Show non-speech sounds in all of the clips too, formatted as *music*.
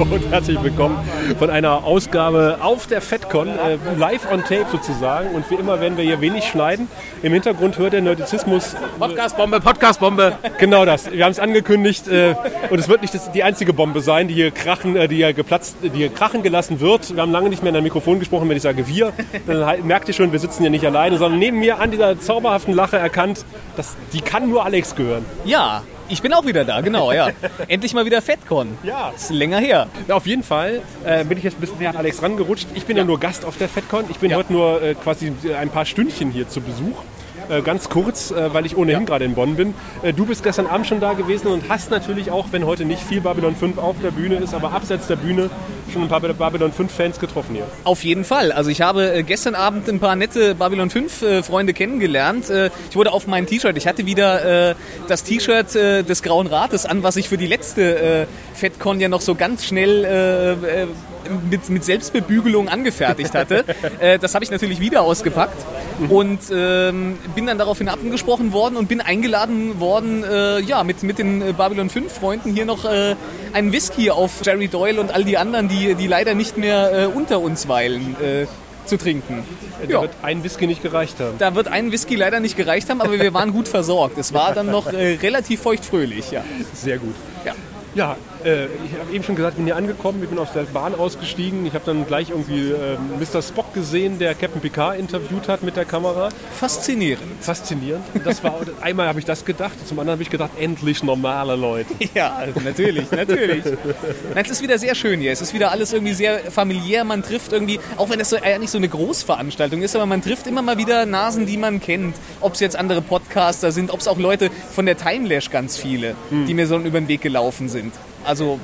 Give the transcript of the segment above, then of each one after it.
Hallo und herzlich willkommen von einer Ausgabe auf der FedCon, äh, live on tape sozusagen. Und wie immer werden wir hier wenig schneiden. Im Hintergrund hört der Nerdizismus. Podcast-Bombe, Podcast-Bombe. Genau das. Wir haben es angekündigt äh, und es wird nicht das, die einzige Bombe sein, die hier krachen, äh, die hier geplatzt, die hier krachen gelassen wird. Wir haben lange nicht mehr in ein Mikrofon gesprochen, wenn ich sage wir. Dann halt, merkt ihr schon, wir sitzen hier nicht alleine, sondern neben mir an dieser zauberhaften Lache erkannt, dass die kann nur Alex gehören. Ja, ich bin auch wieder da, genau, ja. Endlich mal wieder FedCon. Ja. Ist länger her. Ja, auf jeden Fall äh, bin ich jetzt ein bisschen näher an Alex rangerutscht. Ich bin ja, nur Gast auf der FedCon. Ich bin Ja. heute nur äh, quasi ein paar Stündchen hier zu Besuch. Äh, ganz kurz, äh, weil ich ohnehin gerade in Bonn bin. Äh, du bist gestern Abend schon da gewesen und hast natürlich auch, wenn heute nicht viel Babylon 5 auf der Bühne ist, aber abseits der Bühne schon ein paar Babylon 5 Fans getroffen hier. Auf jeden Fall. Also ich habe äh, gestern Abend ein paar nette Babylon 5 äh, Freunde kennengelernt. Ich wurde auf mein T-Shirt, ich hatte wieder das T-Shirt des Grauen Rates an, was ich für die letzte FedCon ja noch so ganz schnell mit, mit Selbstbebügelung angefertigt hatte. *laughs* äh, das habe ich natürlich wieder ausgepackt und ähm, bin dann daraufhin angesprochen worden und bin eingeladen worden, äh, ja, mit, mit den äh, Babylon 5 Freunden hier noch äh, einen Whisky auf Jerry Doyle und all die anderen, die, die leider nicht mehr äh, unter uns weilen, äh, zu trinken. Da Ja. wird ein Whisky nicht gereicht haben. Da wird ein Whisky leider nicht gereicht haben, aber wir waren gut versorgt. Es war dann noch äh, relativ feuchtfröhlich, ja. Sehr gut. ja. Ja, äh, ich habe eben schon gesagt, bin hier angekommen, ich bin aus der Bahn ausgestiegen. Ich habe dann gleich irgendwie äh, Mr. Spock gesehen, der Captain Picard interviewt hat mit der Kamera. Faszinierend. Faszinierend. Das war, einmal habe ich das gedacht, zum anderen habe ich gedacht, endlich normale Leute. *laughs* Ja, natürlich, natürlich. Nein, es ist wieder sehr schön hier. Es ist wieder alles irgendwie sehr familiär. Man trifft irgendwie, auch wenn es so, äh, nicht so eine Großveranstaltung ist, aber man trifft immer mal wieder Nasen, die man kennt. Ob es jetzt andere Podcaster sind, ob es auch Leute von der Timelash ganz viele, die mir so über den Weg gelaufen sind. Also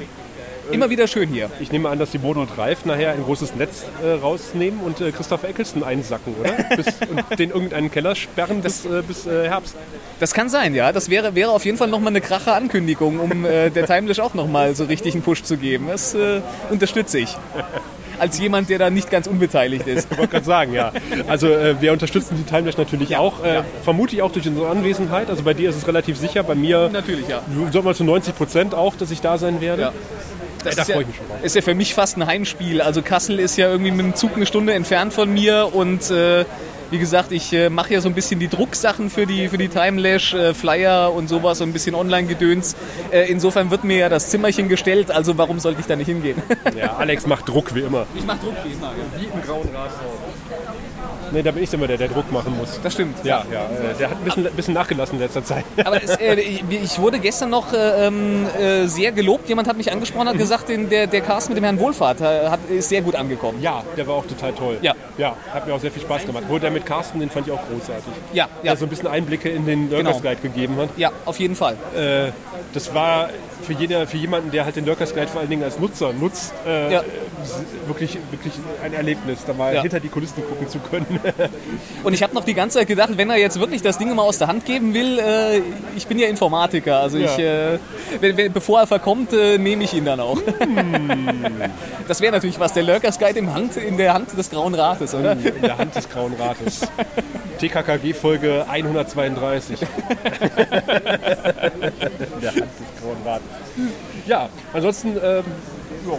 immer wieder schön hier. Ich nehme an, dass die Bodo und Ralf nachher ein großes Netz äh, rausnehmen und äh, Christoph Eccleston einsacken, oder? *laughs* Bis, und den irgendeinen Keller sperren bis, äh, bis äh, Herbst. Das kann sein, ja. Das wäre, wäre auf jeden Fall nochmal eine krache Ankündigung, um äh, der Timelash auch nochmal so richtig einen Push zu geben. Das äh, unterstütze ich. *laughs* Als jemand, der da nicht ganz unbeteiligt ist. Ich wollte gerade sagen, ja. Also äh, wir unterstützen die Timelash natürlich auch. Äh, ja. Vermute ich auch durch unsere Anwesenheit. Also bei dir ist es relativ sicher, bei mir Natürlich, ja. sagen wir zu 90 Prozent auch, dass ich da sein werde. Ja. Das da ist, ja, freue ich mich schon drauf. ist ja für mich fast ein Heimspiel. Also Kassel ist ja irgendwie mit dem Zug eine Stunde entfernt von mir und äh, wie gesagt, ich äh, mache ja so ein bisschen die Drucksachen für die, für die Timelash, äh, Flyer und sowas, so ein bisschen Online-Gedöns. Äh, insofern wird mir ja das Zimmerchen gestellt, also warum sollte ich da nicht hingehen? Ja, Alex macht Druck wie immer. ich mache Druck wie immer, ja. Wie im grauen Rathaus. Nee, da bin ich immer der, der Druck machen muss. Das stimmt. Ja, ja, äh, der hat ein bisschen, bisschen nachgelassen in letzter Zeit. Aber es, äh, ich, wurde gestern noch äh, ähm, äh, sehr gelobt. Jemand hat mich angesprochen, hat gesagt, den, der, der Cast mit dem Herrn Wohlfahrt äh, hat, ist sehr gut angekommen. Ja, der war auch total toll. Ja. Ja, hat mir auch sehr viel Spaß gemacht. Wo der mit Carsten, den fand ich auch großartig. Ja, Der ja, so ein bisschen Einblicke in den Lurkers Genau. Guide gegeben hat. ja, auf jeden Fall. Das war für, jeder, für jemanden, der halt den Lurkers Guide vor allen Dingen als Nutzer nutzt, äh, Ja. wirklich, wirklich ein Erlebnis, da mal Ja. hinter die Kulissen gucken zu können. *laughs* Und ich habe noch die ganze Zeit gedacht, wenn er jetzt wirklich das Ding mal aus der Hand geben will, äh, ich bin ja Informatiker, also ich, äh, wenn, wenn, bevor er verkommt, äh, nehme ich ihn dann auch. *laughs* Das wäre natürlich was, der Lurkers Guide im Hand, in der Hand des Grauen Rates, oder? in der Hand des Grauen Rates. *laughs* TKKG Folge 132. in der Hand des Grauen Rates. Ja, ansonsten ähm, ja,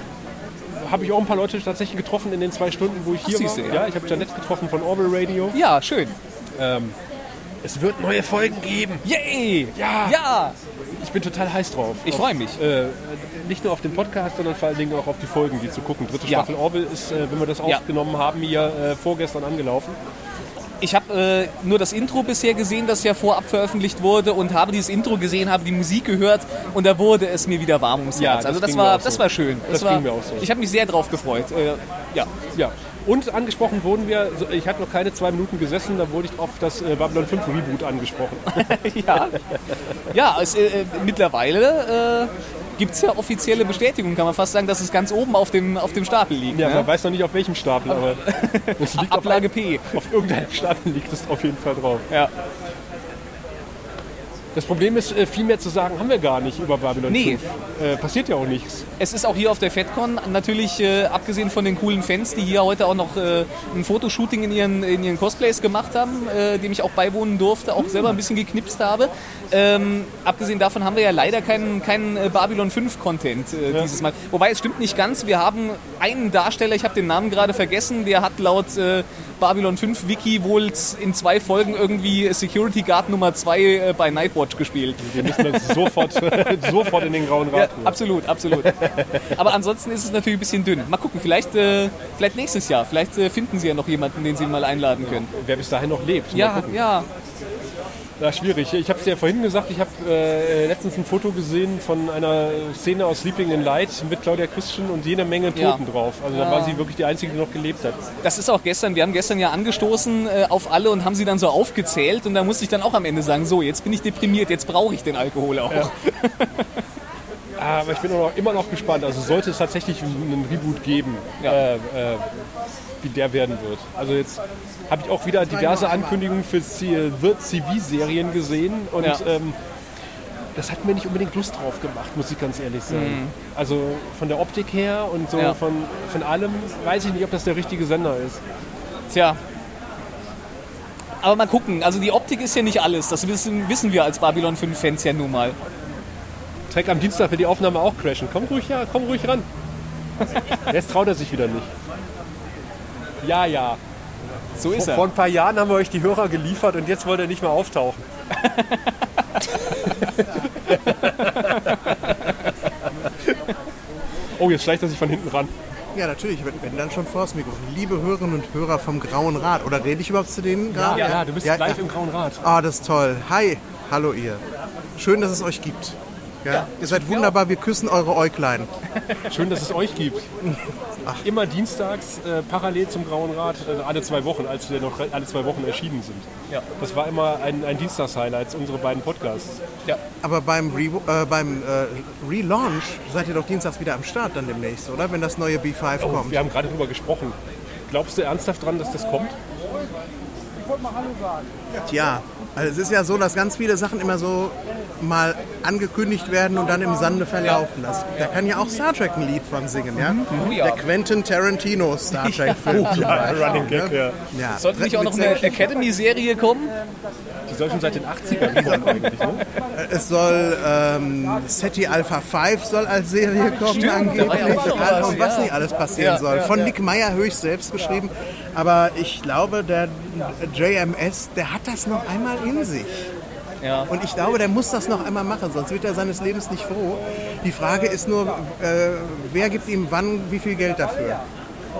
habe ich auch ein paar Leute tatsächlich getroffen in den zwei Stunden, wo ich hier siehst war. ja. ja, ich habe Janette getroffen von Orville Radio. Ja, schön. Ähm, es wird neue Folgen geben. Yay! Ja. Ja! Ich bin total heiß drauf. Ich freue mich. Äh, nicht nur auf den Podcast, sondern vor allen Dingen auch auf die Folgen, die zu gucken. Dritte Ja. Staffel Orville ist, äh, wenn wir das aufgenommen haben, hier äh, vorgestern angelaufen. Ich habe äh, nur das Intro bisher gesehen, das ja vorab veröffentlicht wurde und habe dieses Intro gesehen, habe die Musik gehört und da wurde es mir wieder warm ums Ja, Herz. das Also das war, so. das war schön. Das war, ging mir auch so. Ich habe mich sehr drauf gefreut. Äh, ja. Ja. Und angesprochen wurden wir, ich hatte noch keine zwei Minuten gesessen, da wurde ich auf das äh, Babylon 5 Reboot angesprochen. *laughs* ja. Ja, es, äh, äh, mittlerweile äh, gibt es ja offizielle Bestätigung, kann man fast sagen, dass es ganz oben auf dem, auf dem Stapel liegt. Ja, ne? man weiß noch nicht auf welchem Stapel, aber *laughs* es liegt auf, Ablage P. auf irgendeinem Stapel liegt es auf jeden Fall drauf. Ja. Das Problem ist, äh, viel mehr zu sagen haben wir gar nicht über Babylon Nee. 5. Äh, passiert ja auch nichts. Es ist auch hier auf der FedCon natürlich, äh, abgesehen von den coolen Fans, die hier heute auch noch äh, ein Fotoshooting in ihren, in ihren Cosplays gemacht haben, äh, dem ich auch beiwohnen durfte, auch selber ein bisschen geknipst habe. Ähm, abgesehen davon haben wir ja leider keinen, keinen äh, Babylon 5 Content äh, dieses Mal. Wobei es stimmt nicht ganz, wir haben einen Darsteller, ich habe den Namen gerade vergessen, der hat laut Babylon 5 Wiki wohl in zwei Folgen irgendwie Security Guard Nummer 2 äh, bei Nightwatch gespielt. Wir müssen das sofort, *laughs* sofort in den grauen Ja, Rat. absolut, absolut. Aber ansonsten ist es natürlich ein bisschen dünn. Mal gucken, vielleicht, äh, vielleicht nächstes Jahr. Vielleicht äh, finden Sie ja noch jemanden, den Sie mal einladen können. Wer bis dahin noch lebt. Ja, ja. Ja, schwierig. Ich habe es ja vorhin gesagt, ich habe äh, letztens ein Foto gesehen von einer Szene aus Sleeping in Light mit Claudia Christian und jede Menge Ja. Toten drauf. Also da war sie wirklich die Einzige, die noch gelebt hat. Das ist auch gestern, wir haben gestern ja angestoßen äh, auf alle und haben sie dann so aufgezählt und da musste ich dann auch am Ende sagen, so, jetzt bin ich deprimiert, jetzt brauche ich den Alkohol auch. *laughs* Ah, Aber ich bin auch noch, immer noch gespannt. Also sollte es tatsächlich einen Reboot geben, Ja. äh, äh, wie der werden wird. Also jetzt habe ich auch wieder diverse Ankündigungen für wird CV-Serien gesehen und Ja. ähm, das hat mir nicht unbedingt Lust drauf gemacht, muss ich ganz ehrlich sagen. Also von der Optik her und so Mhm. Ja. von, von allem weiß ich nicht, ob das der richtige Sender ist. Tja. Aber mal gucken, also die Optik ist ja nicht alles, das wissen, wissen wir als Babylon 5-Fans ja nun mal. Track am Dienstag wird die Aufnahme auch crashen. Komm ruhig, ja, komm ruhig ran. *laughs* Jetzt traut er sich wieder nicht. Ja, ja. So ist Vor, er. vor ein paar Jahren haben wir euch die Hörer geliefert und jetzt wollt ihr nicht mehr auftauchen. *laughs* oh, jetzt schleicht er sich von hinten ran. Ja, natürlich, wenn, wenn dann schon vors Mikrofon. Liebe Hörerinnen und Hörer vom Grauen Rat. Oder rede ich überhaupt zu denen gerade? Ja, du bist live im Grauen Rat. Ah, das ist toll. Hi, hallo ihr. Schön, dass es euch gibt. Ja, ihr seid wunderbar, wir küssen eure Äuglein. Schön, dass es euch gibt. *laughs* Immer dienstags äh, parallel zum Grauen Rat, äh, alle zwei Wochen, als wir noch alle zwei Wochen erschienen sind. Ja. Das war immer ein, ein Dienstags-Highlight, unsere beiden Podcasts. Aber beim, Re äh, beim äh, Relaunch seid ihr doch dienstags wieder am Start dann demnächst, oder? Wenn das neue B5 Oh, kommt. wir haben gerade drüber gesprochen. Glaubst du ernsthaft dran, dass das kommt? Tja, also es ist ja so, dass ganz viele Sachen immer so mal angekündigt werden und dann im Sande verlaufen. Das, da kann ja auch Star Trek ein Lied von singen, ja? Oh ja. Der Quentin Tarantino Star *laughs* Trek-Film zum Beispiel. Running Gag, ja. Ja. Sollte nicht auch noch eine Academy-Serie kommen? Die soll schon seit den 80ern kommen eigentlich. Ne? Es soll ähm, SETI Alpha 5 soll als Serie kommen Stimmt, ja angeblich. noch was, was ja. nicht alles passieren Ja, soll. ja, Von ja. Nick Meyer höchst selbst geschrieben. Aber ich glaube, der JMS, der hat das noch einmal in sich. Ja. Und ich glaube, der muss das noch einmal machen, sonst wird er seines Lebens nicht froh. Die Frage ist nur, äh, wer gibt ihm wann wie viel Geld dafür?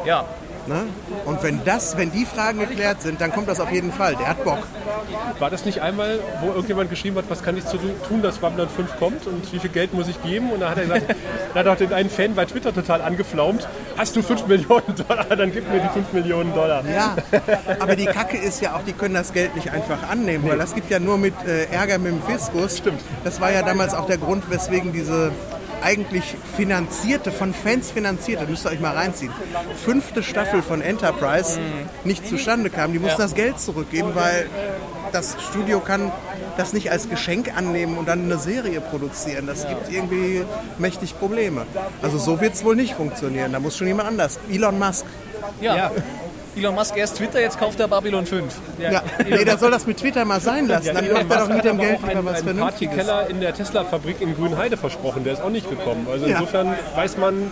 Ja. Ne? Und wenn das, wenn die Fragen geklärt sind, dann kommt das auf jeden Fall. Der hat Bock. War das nicht einmal, wo irgendjemand geschrieben hat, was kann ich zu tun, dass Babylon 5 kommt und wie viel Geld muss ich geben? Und da hat er gesagt, da *laughs* hat auch den einen Fan bei Twitter total angeflaumt. Hast du 5 Millionen Dollar, dann gib mir die 5 Millionen Dollar. Ja, aber die Kacke ist ja auch, die können das Geld nicht einfach annehmen, weil das gibt ja nur mit äh, Ärger mit dem Fiskus. Stimmt. Das war ja damals auch der Grund, weswegen diese eigentlich finanzierte, von Fans finanzierte, müsst ihr euch mal reinziehen, fünfte Staffel von Enterprise nicht zustande kam. Die mussten das Geld zurückgeben, weil das Studio kann das nicht als Geschenk annehmen und dann eine Serie produzieren. Das gibt irgendwie mächtig Probleme. Also so wird es wohl nicht funktionieren. Da muss schon jemand anders. Elon Musk. Ja. Elon Musk erst Twitter, jetzt kauft er Babylon 5. Ja, nee, der soll das mit Twitter mal sein lassen. Dann macht er doch mit dem Geld einen, was einen Vernünftiges. Partykeller in der Tesla-Fabrik in Grünheide versprochen. Der ist auch nicht gekommen. Also Ja. insofern weiß man,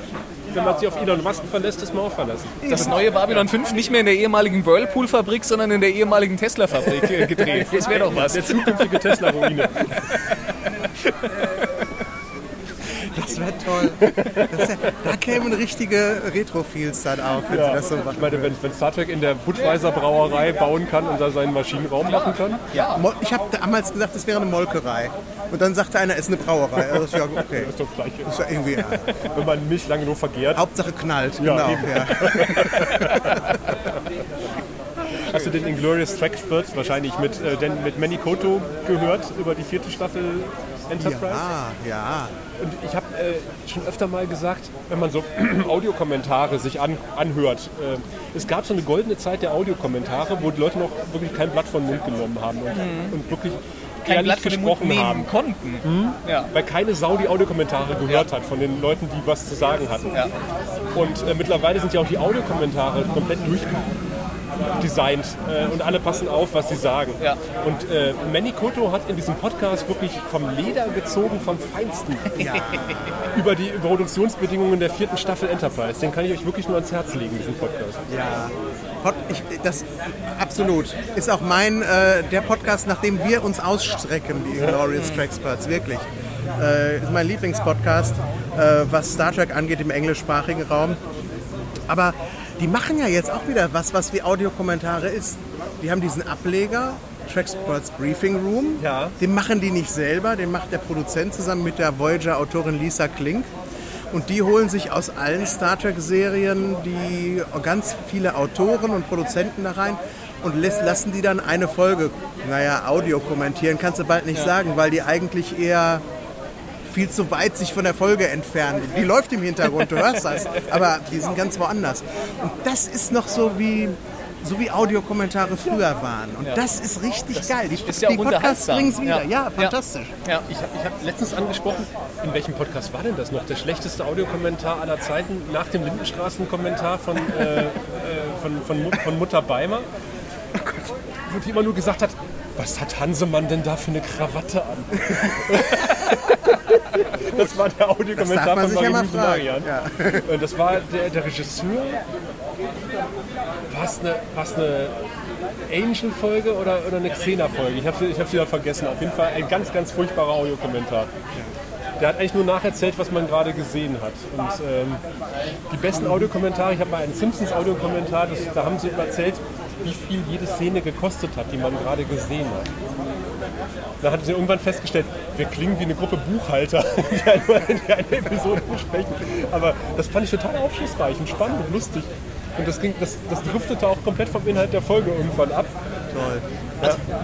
wenn man sich auf Elon Musk verlässt, ist man auch verlassen. Das neue Babylon 5 nicht mehr in der ehemaligen Whirlpool-Fabrik, sondern in der ehemaligen Tesla-Fabrik äh, gedreht. *laughs* Das wäre doch was. Der zukünftige Tesla-Ruine. *laughs* Das wäre toll. Das wär, da kämen richtige Retro-Feels dann auf, wenn sie das so Ich machen. meine, wenn, wenn Star Trek in der Budweiser Brauerei bauen kann und da seinen Maschinenraum machen kann, Mo- Ich habe damals gesagt, das wäre eine Molkerei. Und dann sagte einer, es ist eine Brauerei. Also, ja, okay. ist doch das Gleiche. Ist ja irgendwie, ja. Wenn man Milch lange nur vergärt. Hauptsache knallt. Ja, genau. Ja. *laughs* Hast du den Inglourious Track Spurt wahrscheinlich mit, äh, mit Manny Koto gehört über die vierte Staffel Enterprise? ja, ja. Und ich habe äh, schon öfter mal gesagt, wenn man so *clears throat* Audiokommentare sich an, anhört, äh, es gab so eine goldene Zeit der Audiokommentare, wo die Leute noch wirklich kein Blatt von den Mund genommen haben und, und wirklich kein Blatt von den Mund gesprochen haben. konnten. Ja. Weil keine Sau die Audiokommentare gehört hat von den Leuten, die was zu sagen hatten. Ja. Und äh, mittlerweile sind ja auch die Audiokommentare komplett durchdesignt äh, und alle passen auf, was sie sagen. Ja. Und äh, Manny Koto hat in diesem Podcast wirklich vom Leder gezogen, vom Feinsten. Über die Produktionsbedingungen der vierten Staffel Enterprise. Den kann ich euch wirklich nur ans Herz legen, diesen Podcast. Ja, Pod, ich, das absolut ist auch mein äh, der Podcast, nach dem wir uns ausstrecken, die Glorious Tracksperts, wirklich. Äh, ist mein Lieblingspodcast, äh, was Star Trek angeht im englischsprachigen Raum. Aber die machen ja jetzt auch wieder was, was wie Audiokommentare ist. Die haben diesen Ableger, Tracksports Briefing Room. Ja. Den machen die nicht selber, den macht der Produzent zusammen mit der Voyager-Autorin Lisa Klink. Und die holen sich aus allen Star Trek-Serien die ganz viele Autoren und Produzenten da rein und lassen die dann eine Folge, naja, Audio kommentieren, kannst du bald nicht sagen, weil die eigentlich eher viel zu weit sich von der Folge entfernen. Die läuft im Hintergrund, du hörst das, aber die sind ganz woanders. Und das ist noch so wie so wie Audiokommentare früher waren. Und das ist richtig geil. Die, ist ja die Podcasts bringen es wieder. Ja. Ja, fantastisch. Ja. Ich habe ich hab letztens angesprochen, in welchem Podcast war denn das noch? Der schlechteste Audiokommentar aller Zeiten nach dem Lindenstraßen-Kommentar von, äh, äh, von, von, Mut- von Mutter Beimer. Wo die immer nur gesagt hat, was hat Hansemann denn da für eine Krawatte an? *laughs* das war der Audiokommentar von sich ja. Marian. Ja. Und das war der, der Regisseur. War es eine, war's eine Angel-Folge oder, oder eine Xena-Folge? Ich habe sie, ich hab sie wieder vergessen. Auf jeden Fall ein ganz, ganz furchtbarer Audiokommentar. Der hat eigentlich nur nacherzählt, was man gerade gesehen hat. Und ähm, die besten Audiokommentare, ich habe mal einen Simpsons-Audiokommentar, da haben sie erzählt, wie viel jede Szene gekostet hat, die man gerade gesehen hat. Da hat sie irgendwann festgestellt, wir klingen wie eine Gruppe Buchhalter, *laughs* die eine, die eine Episode besprechen. Aber das fand ich total aufschlussreich und spannend und lustig. Und das, ging, das, das driftete auch komplett vom Inhalt der Folge irgendwann ab. Toll.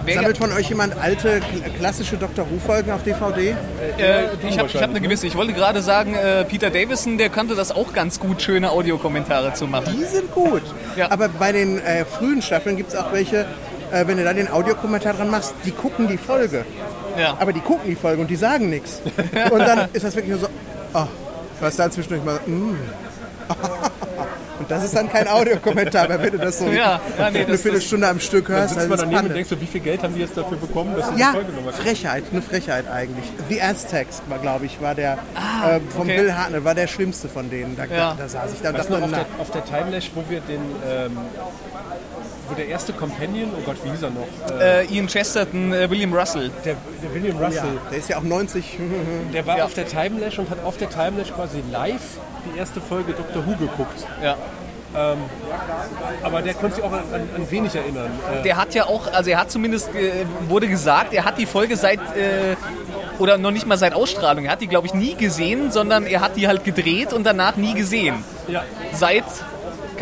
Wer- Sammelt von euch jemand alte, kl- klassische Dr. Who-Folgen auf DVD? Äh, ich habe hab eine gewisse. Ich wollte gerade sagen, äh, Peter Davison, der kannte das auch ganz gut, schöne Audiokommentare zu machen. Die sind gut. Ja. Aber bei den äh, frühen Staffeln gibt es auch welche, äh, wenn du da den Audiokommentar dran machst, die gucken die Folge. Ja. Aber die gucken die Folge und die sagen nichts. Und dann *laughs* ist das wirklich nur so, oh, du hast dann zwischendurch mal, mm. Und das ist dann kein Audiokommentar, weil wenn du das so Ja, ja, nee, eine das- Viertelstunde am Stück Dann hörst, sitzt dann man ist daneben und denkst so, wie viel Geld haben die jetzt dafür bekommen, dass sie Ja, die Folge nochmal Frechheit, eine Frechheit eigentlich. The Aztecs, war, glaube ich, war der äh, vom okay. Bill Hartnell, war der schlimmste von denen. Da, Ja. da saß ich da und Weißt dachte, auf der, auf der Timelash, wo wir den, ähm, wo der erste Companion, oh Gott, wie hieß er noch? Äh, Ian Chesterton, äh, William Russell. der, der William Russell, ja, der ist ja auch 90. der war Ja. auf der Timelash und hat auf der Timelash quasi live die erste Folge Doctor Who geguckt. Ja. Aber der konnte sich auch an, an, an wenig erinnern. Äh, Der hat ja auch, also er hat zumindest, äh, wurde gesagt, er hat die Folge seit, äh, oder noch nicht mal seit Ausstrahlung, er hat die, glaube ich, nie gesehen, sondern er hat die halt gedreht und danach nie gesehen. ja, Seit,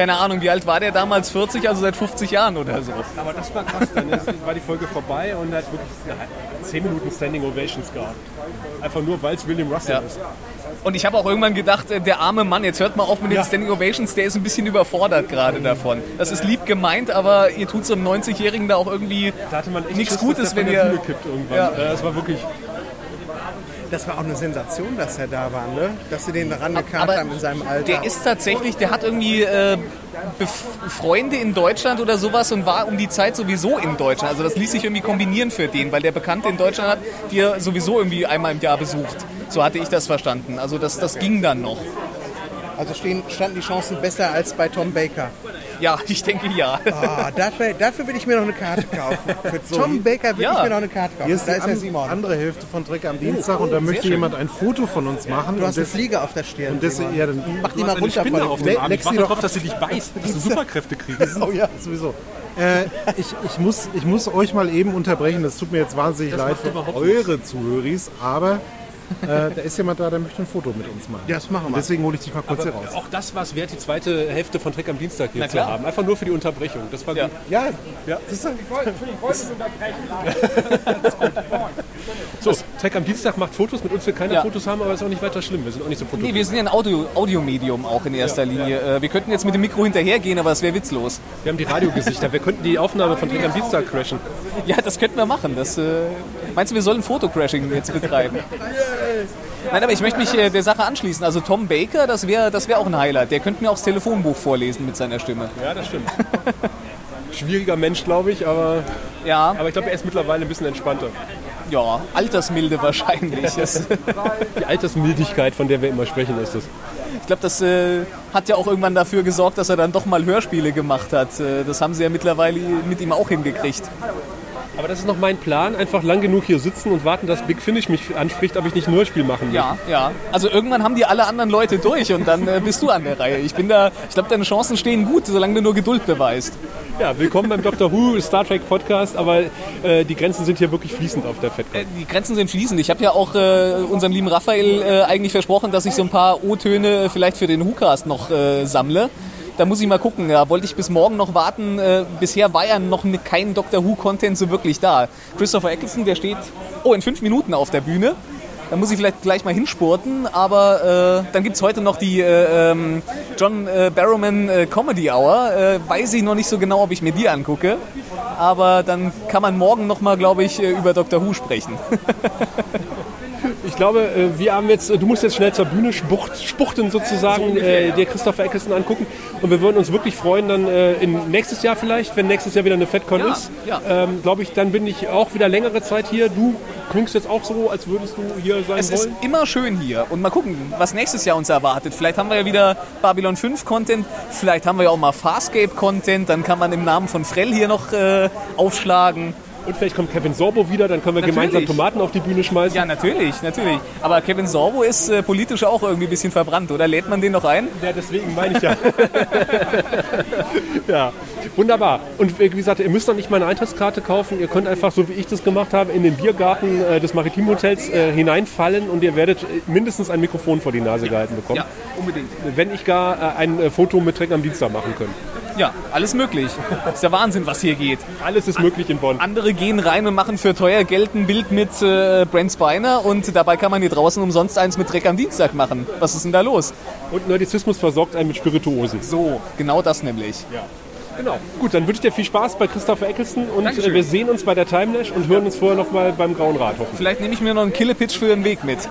keine Ahnung, wie alt war der damals? 40, also seit 50 Jahren oder so. aber das war krass. Dann war die Folge vorbei und er hat wirklich ja, 10 Minuten Standing Ovations gehabt. Einfach nur, weil es William Russell Ja. ist. Und ich habe auch irgendwann gedacht, äh, der arme Mann, jetzt hört mal auf mit den Ja. Standing Ovations, der ist ein bisschen überfordert gerade davon. Das ist lieb gemeint, aber ihr tut so einem 90-Jährigen da auch irgendwie Da nichts Schiss, Gutes, wenn ihr... Kippt irgendwann. Ja. Ja. Das war wirklich Das war auch eine Sensation, dass er da war, ne? Dass sie den rangekarrt haben in seinem Alter. Der ist tatsächlich, der hat irgendwie äh, Freunde in Deutschland oder sowas und war um die Zeit sowieso in Deutschland. Also das ließ sich irgendwie kombinieren für den, weil der Bekannte in Deutschland hat, die er sowieso irgendwie einmal im Jahr besucht. So hatte ich das verstanden. Also das, das ging dann noch. Also stehen, standen die Chancen besser als bei Tom Baker. Ja, *laughs* ich denke ja. Ah, dafür, dafür will ich mir noch eine Karte kaufen. Für *laughs* Tom Baker will Ja. ich mir noch eine Karte kaufen. Hier ist da die ist an, Simon. andere Hälfte von Trek am Dienstag und da möchte schön. jemand ein Foto von uns machen. Du hast eine Fliege auf der Stirn. und deswegen, ja, dann Mach die mal runter Spinne von auf dem Arm. Ich warte darauf, dass sie dich beißt, dass du Superkräfte kriegst. *laughs* Oh ja, sowieso. Äh, ich, ich, muss, ich muss euch mal eben unterbrechen. Das tut mir jetzt wahnsinnig leid macht für eure Zuhöris, aber äh, da ist jemand da, der möchte ein Foto mit uns machen. Ja, das machen wir. Deswegen hole ich dich mal kurz hier raus. Auch das war es wert, die zweite Hälfte von Trek am Dienstag hier Na zu klar. haben. Einfach nur für die Unterbrechung. Das war Ja. gut. Ja, Ja. siehst du? *laughs* So, Tech am Dienstag macht Fotos, mit uns will keiner Ja. Fotos haben, aber ist auch nicht weiter schlimm. Wir sind auch nicht so Nee, fotogen. wir sind ja ein Audio, Audiomedium auch in erster Linie. Äh, Wir könnten jetzt mit dem Mikro hinterhergehen, aber es wäre witzlos. Wir haben die Radiogesichter. Wir könnten die Aufnahme von Tech am Dienstag crashen. Ja, das könnten wir machen. Das, äh, meinst du, wir sollen Fotocrashing jetzt betreiben? Nein, aber ich möchte mich äh, der Sache anschließen. Also Tom Baker, das wäre das wär auch ein Highlight. Der könnte mir auch das Telefonbuch vorlesen mit seiner Stimme. Ja, das stimmt. Schwieriger Mensch, glaube ich, aber, Ja, aber ich glaube, er ist mittlerweile ein bisschen entspannter. Ja, Altersmilde wahrscheinlich. *laughs* Die Altersmildigkeit, von der wir immer sprechen, ist es. ich glaube, das äh, hat ja auch irgendwann dafür gesorgt, dass er dann doch mal Hörspiele gemacht hat. Äh, das haben sie ja mittlerweile mit ihm auch hingekriegt. Aber das ist noch mein Plan, einfach lang genug hier sitzen und warten, dass Big Finish mich anspricht, ob ich nicht nur Spiel machen will. Ja, ja. Also irgendwann haben die alle anderen Leute durch und dann äh, bist du an der Reihe. Ich bin da, ich glaube, deine Chancen stehen gut, solange du nur Geduld beweist. Ja, willkommen beim Doctor Who Star Trek Podcast, aber äh, die Grenzen sind hier wirklich fließend auf der FedCon. Äh, Die Grenzen sind fließend. Ich habe ja auch äh, unserem lieben Raphael äh, eigentlich versprochen, dass ich so ein paar O-Töne vielleicht für den WhoCast noch äh, sammle. Da muss ich mal gucken. Da wollte ich bis morgen noch warten. Äh, bisher war ja noch kein Doctor Who-Content so wirklich da. Christopher Eccleston, der steht oh, in fünf Minuten auf der Bühne. Da muss ich vielleicht gleich mal hinspurten, aber äh, dann gibt's heute noch die äh, ähm, John äh, Barrowman äh, Comedy Hour. Äh, weiß ich noch nicht so genau, ob ich mir die angucke. Aber dann kann man morgen noch mal, glaube ich, über Doctor Who sprechen. *laughs* Ich glaube, äh, wir haben jetzt, äh, du musst jetzt schnell zur Bühne spucht, spuchten sozusagen, äh, dir Christopher Eccleston angucken und wir würden uns wirklich freuen, dann äh, in nächstes Jahr vielleicht, wenn nächstes Jahr wieder eine FedCon Ja, ist, ja. ähm, glaube ich, dann bin ich auch wieder längere Zeit hier. Du klingst jetzt auch so, als würdest du hier sein Es ist wollen. immer schön hier. Und mal gucken, was nächstes Jahr uns erwartet. Vielleicht haben wir ja wieder Babylon 5 Content, vielleicht haben wir ja auch mal Farscape Content, dann kann man im Namen von Frell hier noch äh, aufschlagen. Und vielleicht kommt Kevin Sorbo wieder, dann können wir Natürlich. gemeinsam Tomaten auf die Bühne schmeißen. Ja, natürlich, natürlich. Aber Kevin Sorbo ist äh, politisch auch irgendwie ein bisschen verbrannt, oder? Lädt man den noch ein? Ja, deswegen meine ich ja. *laughs* ja, wunderbar. Und wie gesagt, ihr müsst doch nicht mal eine Eintrittskarte kaufen. Ihr könnt einfach, so wie ich das gemacht habe, in den Biergarten äh, des Maritimhotels äh, hineinfallen und ihr werdet äh, mindestens ein Mikrofon vor die Nase gehalten bekommen. unbedingt. Wenn ich gar äh, ein äh, Foto mit Dreck am Dienstag machen können. Ja, alles möglich. ist der Wahnsinn, was hier geht. Alles ist möglich in Bonn. Andere gehen rein und machen für teuer Geld ein Bild mit äh, Brent Spiner und dabei kann man hier draußen umsonst eins mit Dreck am Dienstag machen. Was ist denn da los? Und Nerdizismus versorgt einen mit Spirituosen. So, genau das nämlich. Genau. Gut, dann wünsche ich dir viel Spaß bei Christopher Eccleston und Dankeschön. äh, wir sehen uns bei der Timelash und hören uns vorher noch mal beim Grauen hoffentlich. Vielleicht nehme ich mir noch einen Killepitch für den Weg mit. *laughs*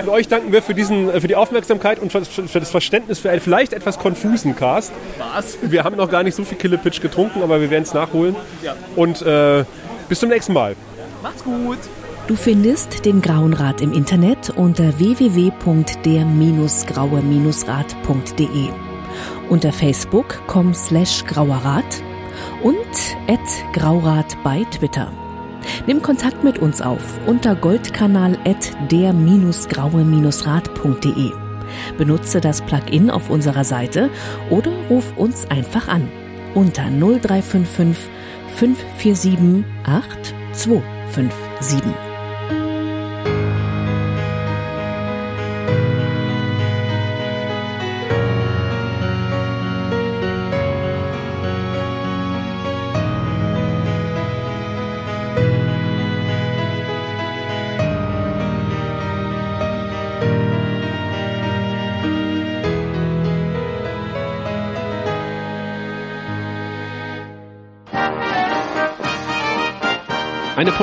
Und euch danken wir für, diesen, äh, für die Aufmerksamkeit und für, für das Verständnis für einen vielleicht etwas konfusen Cast. Was? Wir haben noch gar nicht so viel Killepitch getrunken, aber wir werden es nachholen. Ja. Und äh, bis zum nächsten Mal. Macht's gut. Du findest den Grauen Rat im Internet unter www.der-graue-rat.de, unter facebook.com slash grauerrat und at graurat bei Twitter. Nimm Kontakt mit uns auf unter goldkanal at der-graue-rat.de. Benutze das Plugin auf unserer Seite oder ruf uns einfach an unter 0355 547 8257.